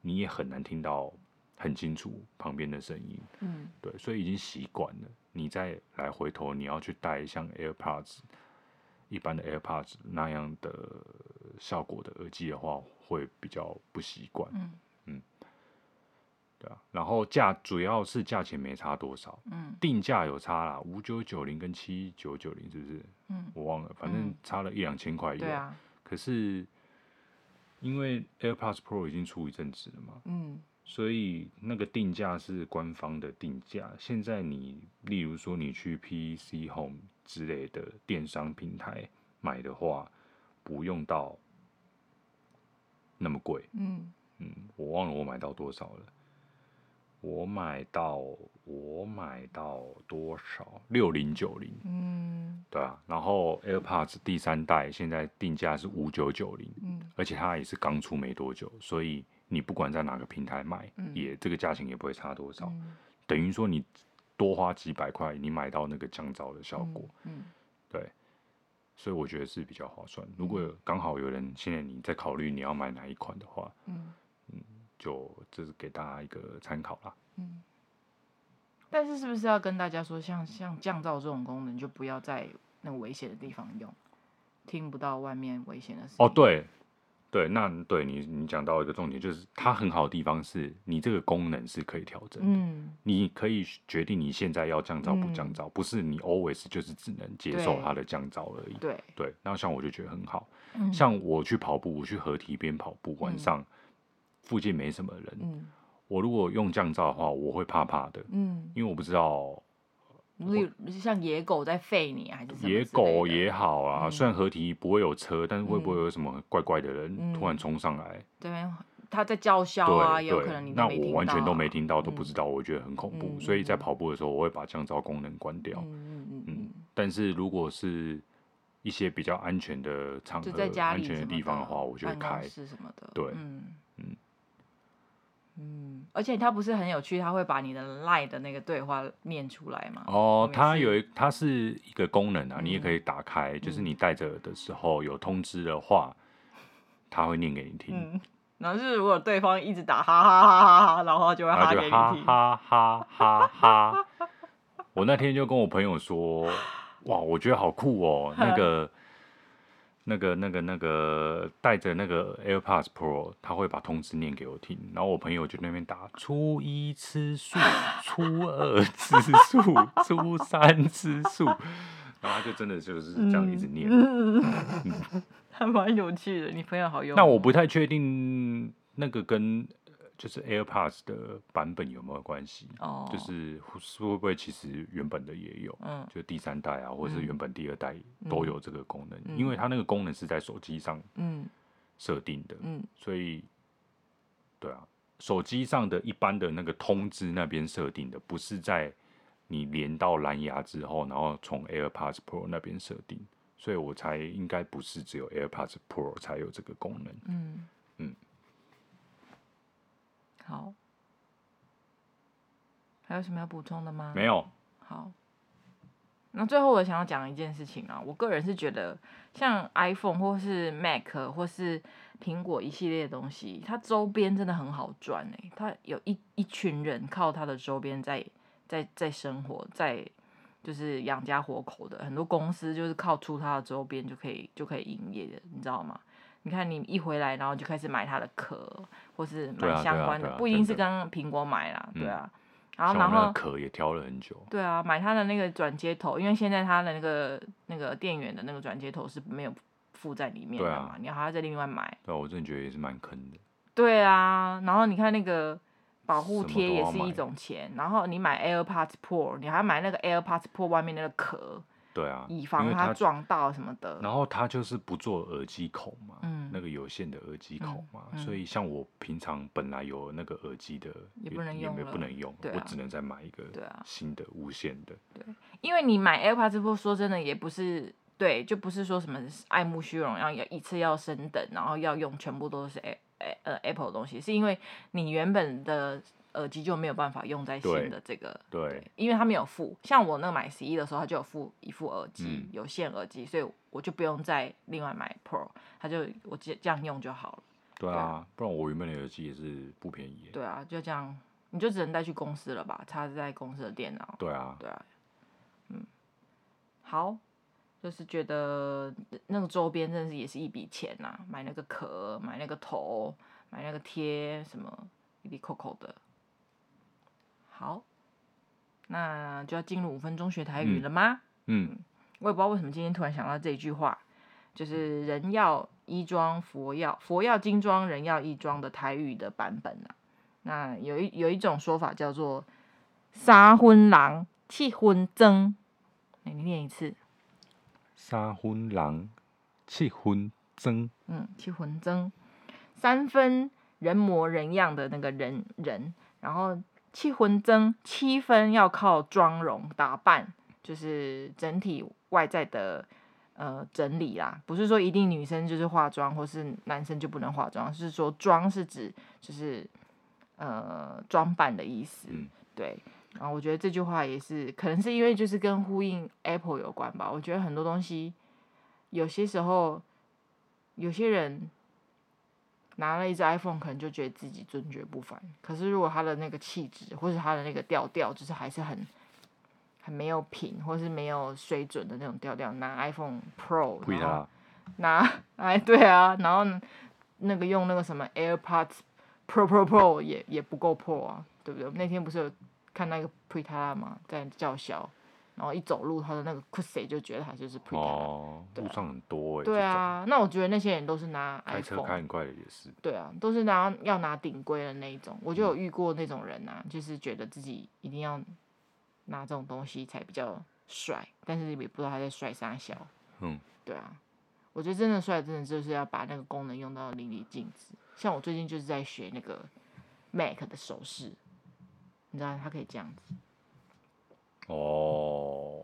Speaker 1: 你也很难听到很清楚旁边的声音，
Speaker 2: 嗯。
Speaker 1: 对，所以已经习惯了。你再来回头，你要去戴像 AirPods 一般的 AirPods 那样的效果的耳机的话，会比较不习惯。
Speaker 2: 嗯
Speaker 1: 对啊，然后价主要是价钱没差多少，
Speaker 2: 嗯
Speaker 1: 定价有差啦，五九九零跟七九九零是不是？
Speaker 2: 嗯，
Speaker 1: 我忘了，反正差了一两千块有。
Speaker 2: 对啊，
Speaker 1: 可是因为 AirPods Pro 已经出一阵子了嘛，
Speaker 2: 嗯
Speaker 1: 所以那个定价是官方的定价。现在你例如说你去 PC Home 之类的电商平台买的话，不用到那么贵。
Speaker 2: 嗯
Speaker 1: 嗯，我忘了我买到多少了。我买到我买到多少？六零九零，
Speaker 2: 嗯
Speaker 1: 对啊。然后 AirPods 第三代现在定价是五九九零，
Speaker 2: 嗯
Speaker 1: 而且它也是刚出没多久，所以你不管在哪个平台买，
Speaker 2: 嗯
Speaker 1: 也这个价钱也不会差多少。
Speaker 2: 嗯
Speaker 1: 等于说你多花几百块，你买到那个降噪的效果，
Speaker 2: 嗯
Speaker 1: 对。所以我觉得是比较划算。如果刚好有人现在你在考虑你要买哪一款的话，
Speaker 2: 嗯
Speaker 1: 就这是给大家一个参考啦。
Speaker 2: 嗯。但是是不是要跟大家说，像像降噪这种功能，就不要在那个危险的地方用，听不到外面危险的声音。
Speaker 1: 哦，对，对，那对你你讲到一个重点，就是它很好的地方是你这个功能是可以调整的，
Speaker 2: 嗯
Speaker 1: 你可以决定你现在要降噪不降噪，不是你 always 就是只能接受它的降噪而已。
Speaker 2: 对，
Speaker 1: 对，那像我就觉得很好，
Speaker 2: 嗯
Speaker 1: 像我去跑步，我去河堤边跑步，晚上附近没什么人，
Speaker 2: 嗯
Speaker 1: 我如果用降噪的话，我会怕怕的，
Speaker 2: 嗯，
Speaker 1: 因为我不知道。
Speaker 2: 你像野狗在吠你还是
Speaker 1: 野狗也好啊，
Speaker 2: 嗯、
Speaker 1: 虽然合体不会有车，但是会不会有什么怪怪的人突然冲上来？
Speaker 2: 对、嗯，他在叫嚣啊，有可能你、啊、
Speaker 1: 那我完全都没听到，都不知道，
Speaker 2: 嗯、
Speaker 1: 我觉得很恐怖。嗯、所以在跑步的时候，我会把降噪功能关掉。
Speaker 2: 嗯嗯
Speaker 1: 嗯。但是如果是一些比较安全的场合、安全的地方的话，我就会开。
Speaker 2: 是什么的？
Speaker 1: 对，
Speaker 2: 嗯嗯。嗯，而且它不是很有趣，它会把你的 line 的那个对话念出来吗？
Speaker 1: 哦，它有一，它是一个功能啊，
Speaker 2: 嗯、
Speaker 1: 你也可以打开，就是你戴着的时候有通知的话，他会念给你听。
Speaker 2: 嗯，然后是如果对方一直打哈哈哈哈哈，然后他就会哈给你听。
Speaker 1: 哈哈哈哈哈哈。我那天就跟我朋友说，哇，我觉得好酷哦，那个。那个、那个、那个带着那个 AirPods Pro，他会把通知念给我听，然后我朋友就那边打初一吃素，初二吃素，初三吃素，然后他就真的就是这样一直念，
Speaker 2: 嗯嗯、还蛮有趣的。你朋友好用。
Speaker 1: 那我不太确定那个跟。就是 AirPods 的版本有没有关系？
Speaker 2: 哦，
Speaker 1: 就是会不会其实原本的也有？
Speaker 2: 嗯，
Speaker 1: 就第三代啊，或者是原本第二代都有这个功能，
Speaker 2: 嗯、
Speaker 1: 因为它那个功能是在手机上
Speaker 2: 嗯。
Speaker 1: 设定的，
Speaker 2: 嗯，
Speaker 1: 所以对啊，手机上的一般的那个通知那边设定的，不是在你连到蓝牙之后，然后从 AirPods Pro 那边设定，所以我才应该不是只有 AirPods Pro 才有这个功能，
Speaker 2: 嗯。好，还有什么要补充的吗？
Speaker 1: 没有。
Speaker 2: 好，那最后我想要讲一件事情啊，我个人是觉得，像 iPhone 或是 Mac 或是苹果一系列的东西，它周边真的很好赚哎、欸，它有一一群人靠它的周边在在在生活，在就是养家活口的，很多公司就是靠出它的周边就可以就可以营业的，你知道吗？你看，你一回来，然后就开始买它的壳，或是买相关的，不一定是跟苹果买啦，对啊。然后，然后
Speaker 1: 壳也挑了很久。
Speaker 2: 对啊，买它的那个转接头，因为现在它的那个那个电源的那个转接头是没有附在里面的嘛，你还要再另外买。
Speaker 1: 对，我真的觉得也是蛮坑的。
Speaker 2: 对啊，然后你看那个保护贴也是一种钱，然后你买 AirPods Pro，你还要买那个 AirPods Pro 外面那个壳。
Speaker 1: 对啊，
Speaker 2: 以防它撞到什么的。
Speaker 1: 然后它就是不做耳机孔嘛，
Speaker 2: 嗯、
Speaker 1: 那个有线的耳机孔嘛，
Speaker 2: 嗯嗯、
Speaker 1: 所以像我平常本来有那个耳机的
Speaker 2: 也不能用
Speaker 1: 不能用，
Speaker 2: 啊、
Speaker 1: 我只能再买一个新的无线的。
Speaker 2: 对，因为你买 AirPods Pro，说真的也不是对，就不是说什么爱慕虚荣，要一次要升等，然后要用全部都是 A, A, 呃 Apple 的东西，是因为你原本的。耳机就没有办法用在新的这个，
Speaker 1: 对，
Speaker 2: 对，因为它没有附，像我那个买十一的时候，它就有附一副耳机，
Speaker 1: 嗯、
Speaker 2: 有线耳机，所以我就不用再另外买 Pro，它就我这这样用就好了。
Speaker 1: 对啊，不然我原本的耳机也是不便宜。
Speaker 2: 对啊，就这样，你就只能带去公司了吧，插在公司的电脑。
Speaker 1: 对啊，
Speaker 2: 对啊，嗯，好，就是觉得那个周边真的是也是一笔钱呐、啊，买那个壳，买那个头，买那个贴，什么一笔扣扣的。好，那就要进入五分钟学台语了吗？
Speaker 1: 嗯，
Speaker 2: 嗯，我也不知道为什么今天突然想到这句话，就是“人要衣装，佛要佛要金装，人要衣装”的台语的版本啊。那有一有一种说法叫做“三分郎，七分装”，你念一次。
Speaker 1: 三分郎，七分装。
Speaker 2: 嗯，七分装，三分人模人样的那个人人，然后。七分装，七分要靠妆容打扮，就是整体外在的呃整理啦。不是说一定女生就是化妆，或是男生就不能化妆，是说妆是指就是呃装扮的意思。
Speaker 1: 嗯、
Speaker 2: 对。然后我觉得这句话也是，可能是因为就是跟呼应 Apple 有关吧。我觉得很多东西有些时候有些人。拿了一只 iPhone，可能就觉得自己尊爵不凡。可是如果他的那个气质，或是他的那个调调，就是还是很很没有品，或是没有水准的那种调调，拿 iPhone Pro，然后 拿哎对啊，然后那个用那个什么 AirPods Pro Pro Pro 也也不够 Pro 啊，对不对？那天不是有看那个 Pritala 吗，在叫嚣，然后一走路他的那个 pussy 就觉得他就是 pretend。
Speaker 1: 哦，路上很多哎。
Speaker 2: 对啊，那我觉得那些人都是拿 iPhone。开
Speaker 1: 车开很快的也是。
Speaker 2: 对啊，都是拿要拿顶规的那一种。我就有遇过那种人啊，就是觉得自己一定要拿这种东西才比较帅，但是也不知道他在帅啥小。嗯。对啊，我觉得真的帅，真的就是要把那个功能用到淋漓尽致。像我最近就是在学那个 Mac 的手势，你知道它可以这样子。
Speaker 1: 哦。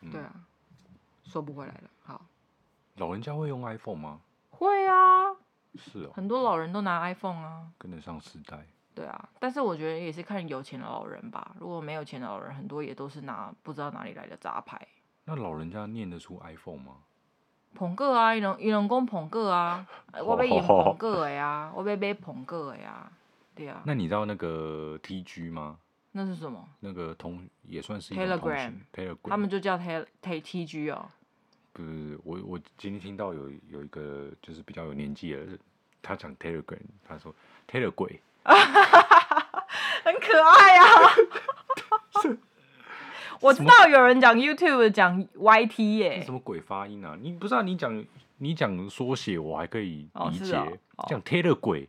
Speaker 2: 嗯、对啊，收不回来了。好。
Speaker 1: 老人家会用 iPhone 吗？
Speaker 2: 会啊。
Speaker 1: 是哦。
Speaker 2: 很多老人都拿 iPhone 啊。
Speaker 1: 跟得上时代。
Speaker 2: 对啊，但是我觉得也是看有钱的老人吧。如果没有钱的老人，很多也都是拿不知道哪里来的杂牌。
Speaker 1: 那老人家念得出 iPhone 吗？
Speaker 2: 捧个啊，伊拢伊拢讲捧个啊，我要用捧个的呀，我要买捧个的呀，对啊。
Speaker 1: 那你知道那个 TG 吗？
Speaker 2: 那是什么？
Speaker 1: 那个同也算是一个通讯，Telegram，
Speaker 2: 他们就叫 T T T G 哦。
Speaker 1: 不是，我我今天听到有有一个就是比较有年纪的人，他讲 Telegram，他说 Telegram，
Speaker 2: 很可爱啊。我知道有人讲 YouTube 讲 YT 耶，
Speaker 1: 什么鬼发音啊？你不知道你讲你讲缩写我还可以理解，讲鬼，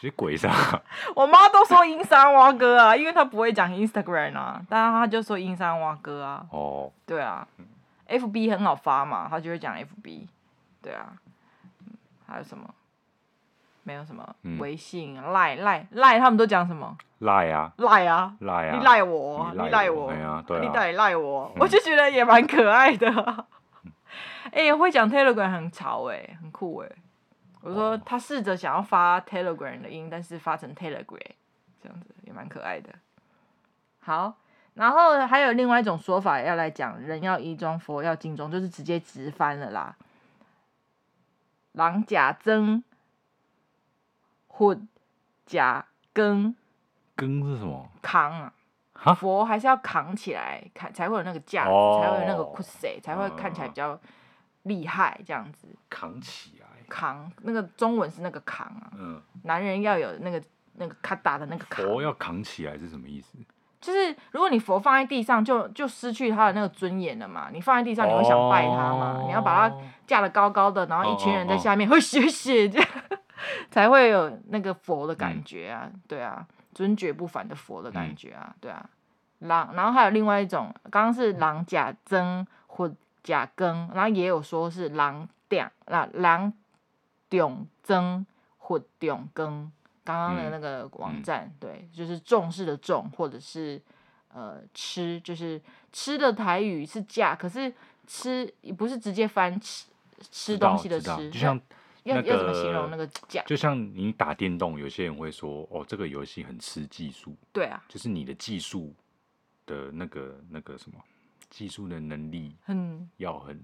Speaker 1: 谁鬼啥？
Speaker 2: 我妈都说阴山蛙哥啊，因为她不会讲 Instagram 啊，但是她就说阴山蛙哥啊。哦，对啊，FB 很好发嘛，她就会讲 FB，对啊，还有什么？没有什么微信、赖赖赖，他们都讲什么？
Speaker 1: 赖啊，
Speaker 2: 赖啊，
Speaker 1: 赖啊，
Speaker 2: 你赖我，你赖我，你到底赖我？我就觉得也蛮可爱的。哎，会讲 Telegram 很潮哎，很酷哎。我说他试着想要发 Telegram 的音，但是发成 Telegram，这样子也蛮可爱的。好，然后还有另外一种说法要来讲，人要衣装，佛要金装，就是直接直翻了啦。狼假增混假更，
Speaker 1: 更是什么？
Speaker 2: 扛啊！佛还是要扛起来，看才会有那个架子，
Speaker 1: 哦、
Speaker 2: 才会有那个 cos，才会看起来比较厉害，这样子。
Speaker 1: 扛起来。
Speaker 2: 扛，那个中文是那个扛啊。嗯。男人要有那个那个咔哒的那个扛。
Speaker 1: 佛要扛起来是什么意思？
Speaker 2: 就是如果你佛放在地上就，就就失去他的那个尊严了嘛。你放在地上，你会想拜他嘛？哦、你要把它架得高高的，然后一群人在下面会谢谢这样。才会有那个佛的感觉啊，嗯、对啊，尊爵不凡的佛的感觉啊，嗯、对啊，狼然后还有另外一种，刚刚是狼假增或假更，然后也有说是狼嗲那人重增或重更，刚刚的那个网站，对，就是重视的重，或者是呃吃，就是吃的台语是架，可是吃不是直接翻吃吃东西的吃，
Speaker 1: 就像。
Speaker 2: 要要怎么形容那个价？
Speaker 1: 就像你打电动，有些人会说：“哦，这个游戏很吃技术。”
Speaker 2: 对啊，
Speaker 1: 就是你的技术的那个那个什么技术的能力，
Speaker 2: 很
Speaker 1: 要很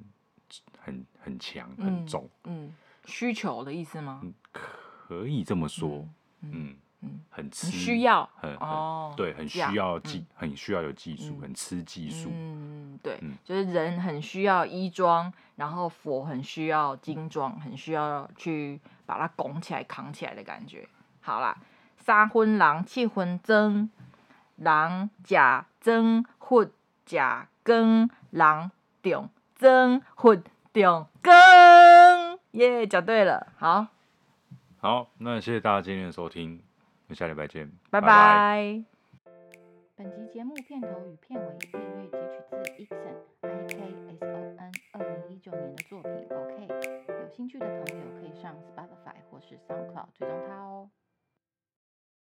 Speaker 1: 很很强很重。
Speaker 2: 嗯，需求的意思吗？
Speaker 1: 可以这么说。嗯。嗯
Speaker 2: 嗯，
Speaker 1: 很吃，
Speaker 2: 需要，
Speaker 1: 很哦，对，很需要技，很需要有技术，很吃技术。
Speaker 2: 嗯，对，就是人很需要衣装，然后佛很需要金装，很需要去把它拱起来、扛起来的感觉。好啦，三分人，七分装，人吃装，佛吃扛，人重装，佛重扛。耶，讲对了，好。
Speaker 1: 好，那谢谢大家今天的收听。下礼拜见，
Speaker 2: 拜拜。本集节目片头与片尾配乐截取自 Ikson I K S O N 二零一九年的作品。OK，有兴趣的朋友可以上 Spotify 或是 SoundCloud 追踪他哦。